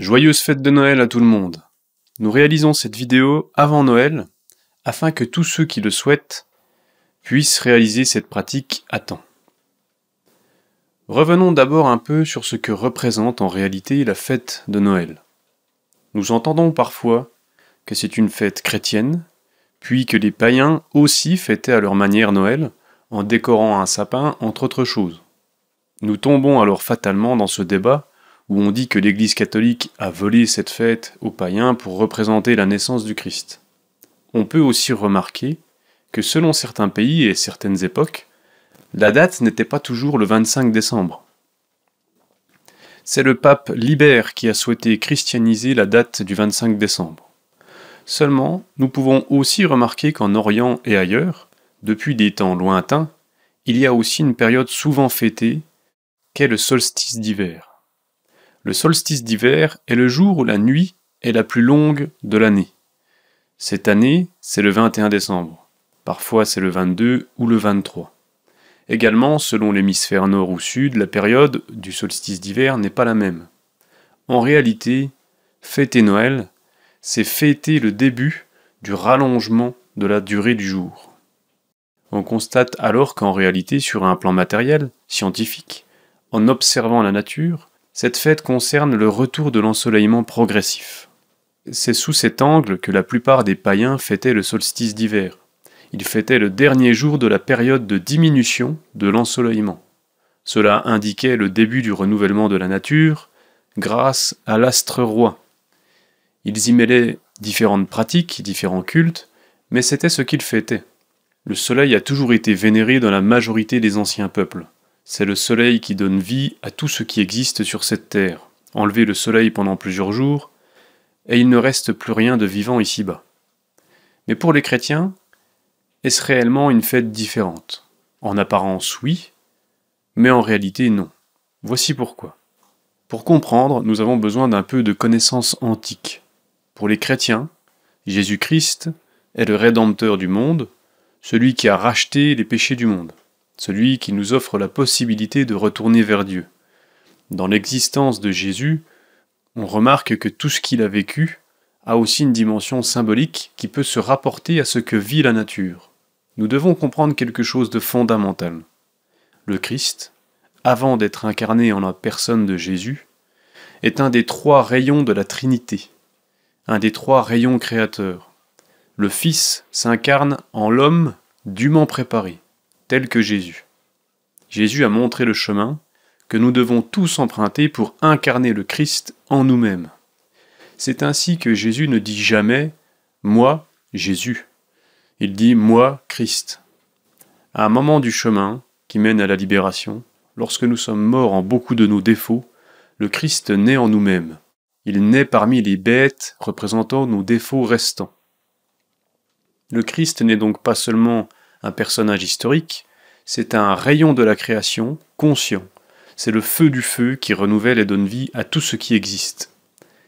Joyeuse fête de Noël à tout le monde. Nous réalisons cette vidéo avant Noël afin que tous ceux qui le souhaitent puissent réaliser cette pratique à temps. Revenons d'abord un peu sur ce que représente en réalité la fête de Noël. Nous entendons parfois que c'est une fête chrétienne, puis que les païens aussi fêtaient à leur manière Noël en décorant un sapin entre autres choses. Nous tombons alors fatalement dans ce débat où on dit que l'Église catholique a volé cette fête aux païens pour représenter la naissance du Christ. On peut aussi remarquer que selon certains pays et certaines époques, la date n'était pas toujours le 25 décembre. C'est le pape Libère qui a souhaité christianiser la date du 25 décembre. Seulement, nous pouvons aussi remarquer qu'en Orient et ailleurs, depuis des temps lointains, il y a aussi une période souvent fêtée, qu'est le solstice d'hiver. Le solstice d'hiver est le jour où la nuit est la plus longue de l'année. Cette année, c'est le 21 décembre. Parfois, c'est le 22 ou le 23. Également, selon l'hémisphère nord ou sud, la période du solstice d'hiver n'est pas la même. En réalité, fêter Noël, c'est fêter le début du rallongement de la durée du jour. On constate alors qu'en réalité, sur un plan matériel, scientifique, en observant la nature, cette fête concerne le retour de l'ensoleillement progressif. C'est sous cet angle que la plupart des païens fêtaient le solstice d'hiver. Ils fêtaient le dernier jour de la période de diminution de l'ensoleillement. Cela indiquait le début du renouvellement de la nature grâce à l'astre roi. Ils y mêlaient différentes pratiques, différents cultes, mais c'était ce qu'ils fêtaient. Le soleil a toujours été vénéré dans la majorité des anciens peuples. C'est le soleil qui donne vie à tout ce qui existe sur cette terre. Enlevez le soleil pendant plusieurs jours, et il ne reste plus rien de vivant ici-bas. Mais pour les chrétiens, est-ce réellement une fête différente? En apparence, oui, mais en réalité, non. Voici pourquoi. Pour comprendre, nous avons besoin d'un peu de connaissances antiques. Pour les chrétiens, Jésus-Christ est le Rédempteur du monde, celui qui a racheté les péchés du monde celui qui nous offre la possibilité de retourner vers Dieu. Dans l'existence de Jésus, on remarque que tout ce qu'il a vécu a aussi une dimension symbolique qui peut se rapporter à ce que vit la nature. Nous devons comprendre quelque chose de fondamental. Le Christ, avant d'être incarné en la personne de Jésus, est un des trois rayons de la Trinité, un des trois rayons créateurs. Le Fils s'incarne en l'homme dûment préparé tel que Jésus. Jésus a montré le chemin que nous devons tous emprunter pour incarner le Christ en nous-mêmes. C'est ainsi que Jésus ne dit jamais Moi, Jésus. Il dit Moi, Christ. À un moment du chemin qui mène à la libération, lorsque nous sommes morts en beaucoup de nos défauts, le Christ naît en nous-mêmes. Il naît parmi les bêtes représentant nos défauts restants. Le Christ n'est donc pas seulement un personnage historique, c'est un rayon de la création conscient. C'est le feu du feu qui renouvelle et donne vie à tout ce qui existe.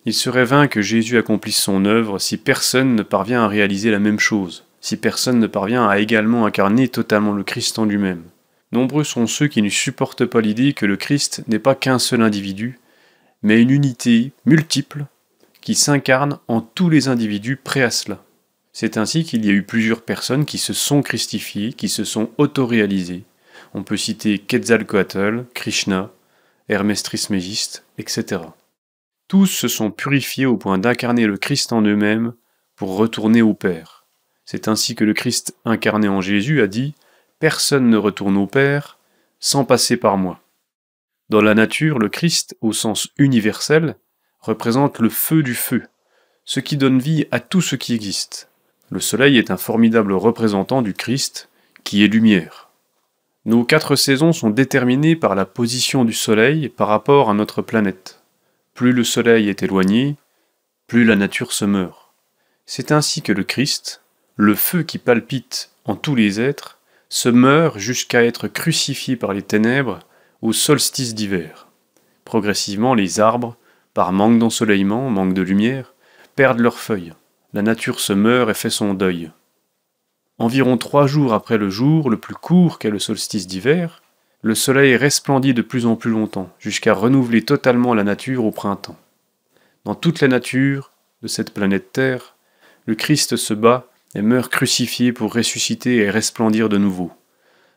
Il serait vain que Jésus accomplisse son œuvre si personne ne parvient à réaliser la même chose, si personne ne parvient à également incarner totalement le Christ en lui-même. Nombreux sont ceux qui ne supportent pas l'idée que le Christ n'est pas qu'un seul individu, mais une unité multiple qui s'incarne en tous les individus prêts à cela. C'est ainsi qu'il y a eu plusieurs personnes qui se sont christifiées, qui se sont autoréalisées. On peut citer Quetzalcoatl, Krishna, Hermès Trismégiste, etc. Tous se sont purifiés au point d'incarner le Christ en eux-mêmes pour retourner au Père. C'est ainsi que le Christ incarné en Jésus a dit Personne ne retourne au Père sans passer par moi. Dans la nature, le Christ, au sens universel, représente le feu du feu, ce qui donne vie à tout ce qui existe. Le Soleil est un formidable représentant du Christ, qui est lumière. Nos quatre saisons sont déterminées par la position du Soleil par rapport à notre planète. Plus le Soleil est éloigné, plus la nature se meurt. C'est ainsi que le Christ, le feu qui palpite en tous les êtres, se meurt jusqu'à être crucifié par les ténèbres au solstice d'hiver. Progressivement, les arbres, par manque d'ensoleillement, manque de lumière, perdent leurs feuilles la nature se meurt et fait son deuil. Environ trois jours après le jour le plus court qu'est le solstice d'hiver, le soleil resplendit de plus en plus longtemps, jusqu'à renouveler totalement la nature au printemps. Dans toute la nature de cette planète Terre, le Christ se bat et meurt crucifié pour ressusciter et resplendir de nouveau.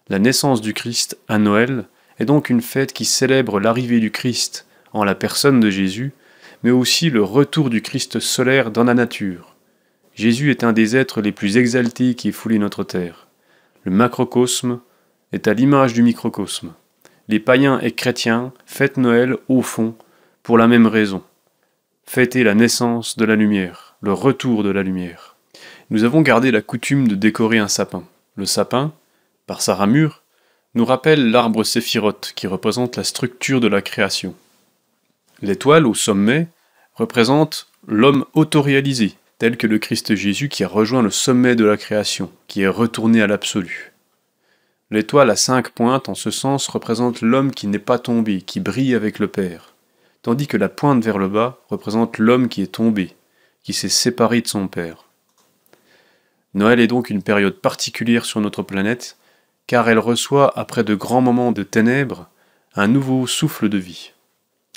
La naissance du Christ à Noël est donc une fête qui célèbre l'arrivée du Christ en la personne de Jésus, mais aussi le retour du Christ solaire dans la nature. Jésus est un des êtres les plus exaltés qui ait foulé notre terre. Le macrocosme est à l'image du microcosme. Les païens et chrétiens fêtent Noël au fond pour la même raison. Fêter la naissance de la lumière, le retour de la lumière. Nous avons gardé la coutume de décorer un sapin. Le sapin, par sa ramure, nous rappelle l'arbre séphirote qui représente la structure de la création. L'étoile au sommet représente l'homme autoréalisé, tel que le Christ Jésus qui a rejoint le sommet de la création, qui est retourné à l'absolu. L'étoile à cinq pointes, en ce sens, représente l'homme qui n'est pas tombé, qui brille avec le Père, tandis que la pointe vers le bas représente l'homme qui est tombé, qui s'est séparé de son Père. Noël est donc une période particulière sur notre planète, car elle reçoit, après de grands moments de ténèbres, un nouveau souffle de vie.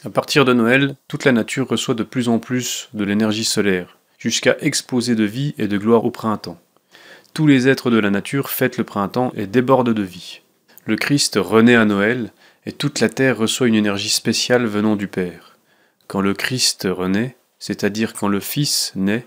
À partir de Noël, toute la nature reçoit de plus en plus de l'énergie solaire, jusqu'à exploser de vie et de gloire au printemps. Tous les êtres de la nature fêtent le printemps et débordent de vie. Le Christ renaît à Noël, et toute la terre reçoit une énergie spéciale venant du Père. Quand le Christ renaît, c'est-à-dire quand le Fils naît,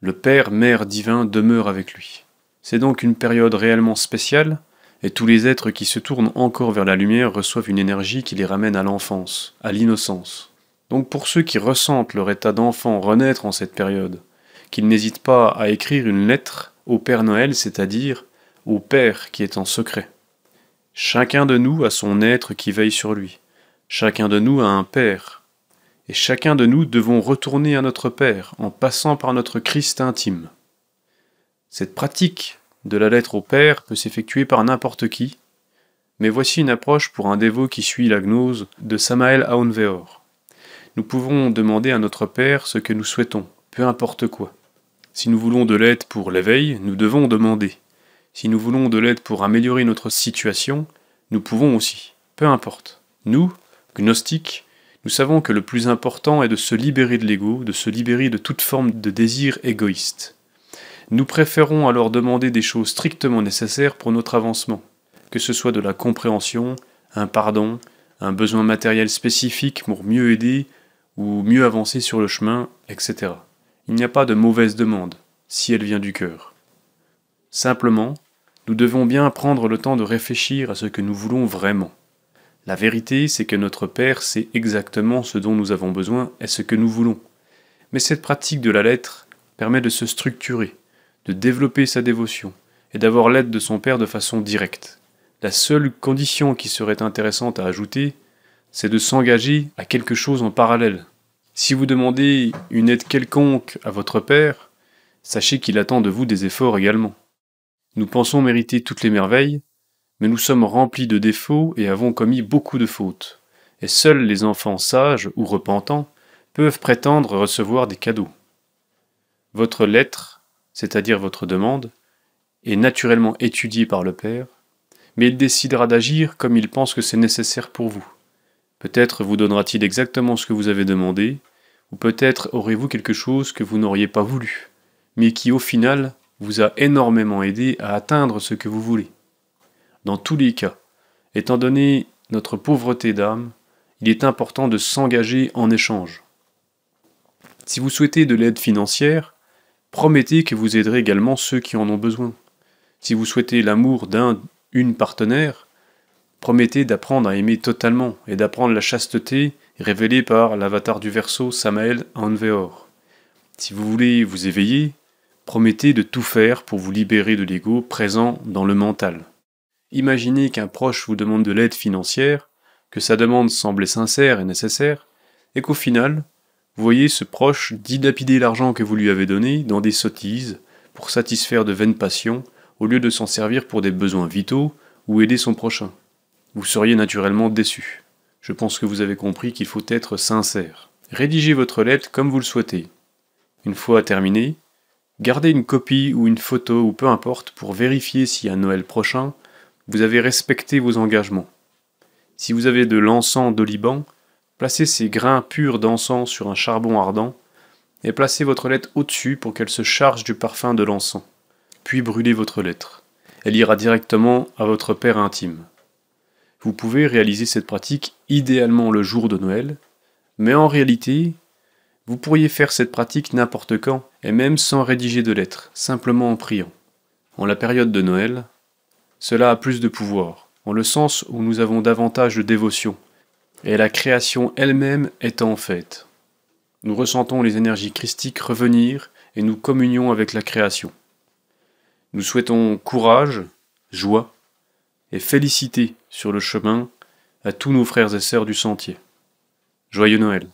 le Père, Mère divin demeure avec lui. C'est donc une période réellement spéciale, et tous les êtres qui se tournent encore vers la lumière reçoivent une énergie qui les ramène à l'enfance, à l'innocence. Donc pour ceux qui ressentent leur état d'enfant renaître en cette période, qu'ils n'hésitent pas à écrire une lettre au Père Noël, c'est-à-dire au Père qui est en secret. Chacun de nous a son être qui veille sur lui. Chacun de nous a un Père, et chacun de nous devons retourner à notre Père en passant par notre Christ intime. Cette pratique de la lettre au Père peut s'effectuer par n'importe qui, mais voici une approche pour un dévot qui suit la gnose de Samael Aounveor. Nous pouvons demander à notre Père ce que nous souhaitons, peu importe quoi. Si nous voulons de l'aide pour l'éveil, nous devons demander. Si nous voulons de l'aide pour améliorer notre situation, nous pouvons aussi, peu importe. Nous, gnostiques, nous savons que le plus important est de se libérer de l'ego, de se libérer de toute forme de désir égoïste. Nous préférons alors demander des choses strictement nécessaires pour notre avancement, que ce soit de la compréhension, un pardon, un besoin matériel spécifique pour mieux aider ou mieux avancer sur le chemin, etc. Il n'y a pas de mauvaise demande, si elle vient du cœur. Simplement, nous devons bien prendre le temps de réfléchir à ce que nous voulons vraiment. La vérité, c'est que notre Père sait exactement ce dont nous avons besoin et ce que nous voulons. Mais cette pratique de la lettre permet de se structurer, de développer sa dévotion et d'avoir l'aide de son Père de façon directe. La seule condition qui serait intéressante à ajouter, c'est de s'engager à quelque chose en parallèle. Si vous demandez une aide quelconque à votre Père, sachez qu'il attend de vous des efforts également. Nous pensons mériter toutes les merveilles, mais nous sommes remplis de défauts et avons commis beaucoup de fautes, et seuls les enfants sages ou repentants peuvent prétendre recevoir des cadeaux. Votre lettre, c'est-à-dire votre demande, est naturellement étudiée par le Père, mais il décidera d'agir comme il pense que c'est nécessaire pour vous. Peut-être vous donnera-t-il exactement ce que vous avez demandé, ou peut-être aurez-vous quelque chose que vous n'auriez pas voulu, mais qui au final vous a énormément aidé à atteindre ce que vous voulez. Dans tous les cas, étant donné notre pauvreté d'âme, il est important de s'engager en échange. Si vous souhaitez de l'aide financière, promettez que vous aiderez également ceux qui en ont besoin. Si vous souhaitez l'amour d'un, une partenaire, promettez d'apprendre à aimer totalement et d'apprendre la chasteté révélée par l'avatar du verso Samael Anveor. Si vous voulez vous éveiller, promettez de tout faire pour vous libérer de l'ego présent dans le mental. Imaginez qu'un proche vous demande de l'aide financière, que sa demande semblait sincère et nécessaire, et qu'au final, vous voyez ce proche dilapider l'argent que vous lui avez donné dans des sottises pour satisfaire de vaines passions au lieu de s'en servir pour des besoins vitaux ou aider son prochain. Vous seriez naturellement déçu. Je pense que vous avez compris qu'il faut être sincère. Rédigez votre lettre comme vous le souhaitez. Une fois terminée, gardez une copie ou une photo ou peu importe pour vérifier si à Noël prochain, vous avez respecté vos engagements. Si vous avez de l'encens d'oliban, Placez ces grains purs d'encens sur un charbon ardent et placez votre lettre au-dessus pour qu'elle se charge du parfum de l'encens. Puis brûlez votre lettre. Elle ira directement à votre Père intime. Vous pouvez réaliser cette pratique idéalement le jour de Noël, mais en réalité, vous pourriez faire cette pratique n'importe quand, et même sans rédiger de lettres, simplement en priant. En la période de Noël, cela a plus de pouvoir, en le sens où nous avons davantage de dévotion, et la création elle-même est en fête. Nous ressentons les énergies christiques revenir et nous communions avec la création. Nous souhaitons courage, joie et félicité sur le chemin à tous nos frères et sœurs du sentier. Joyeux Noël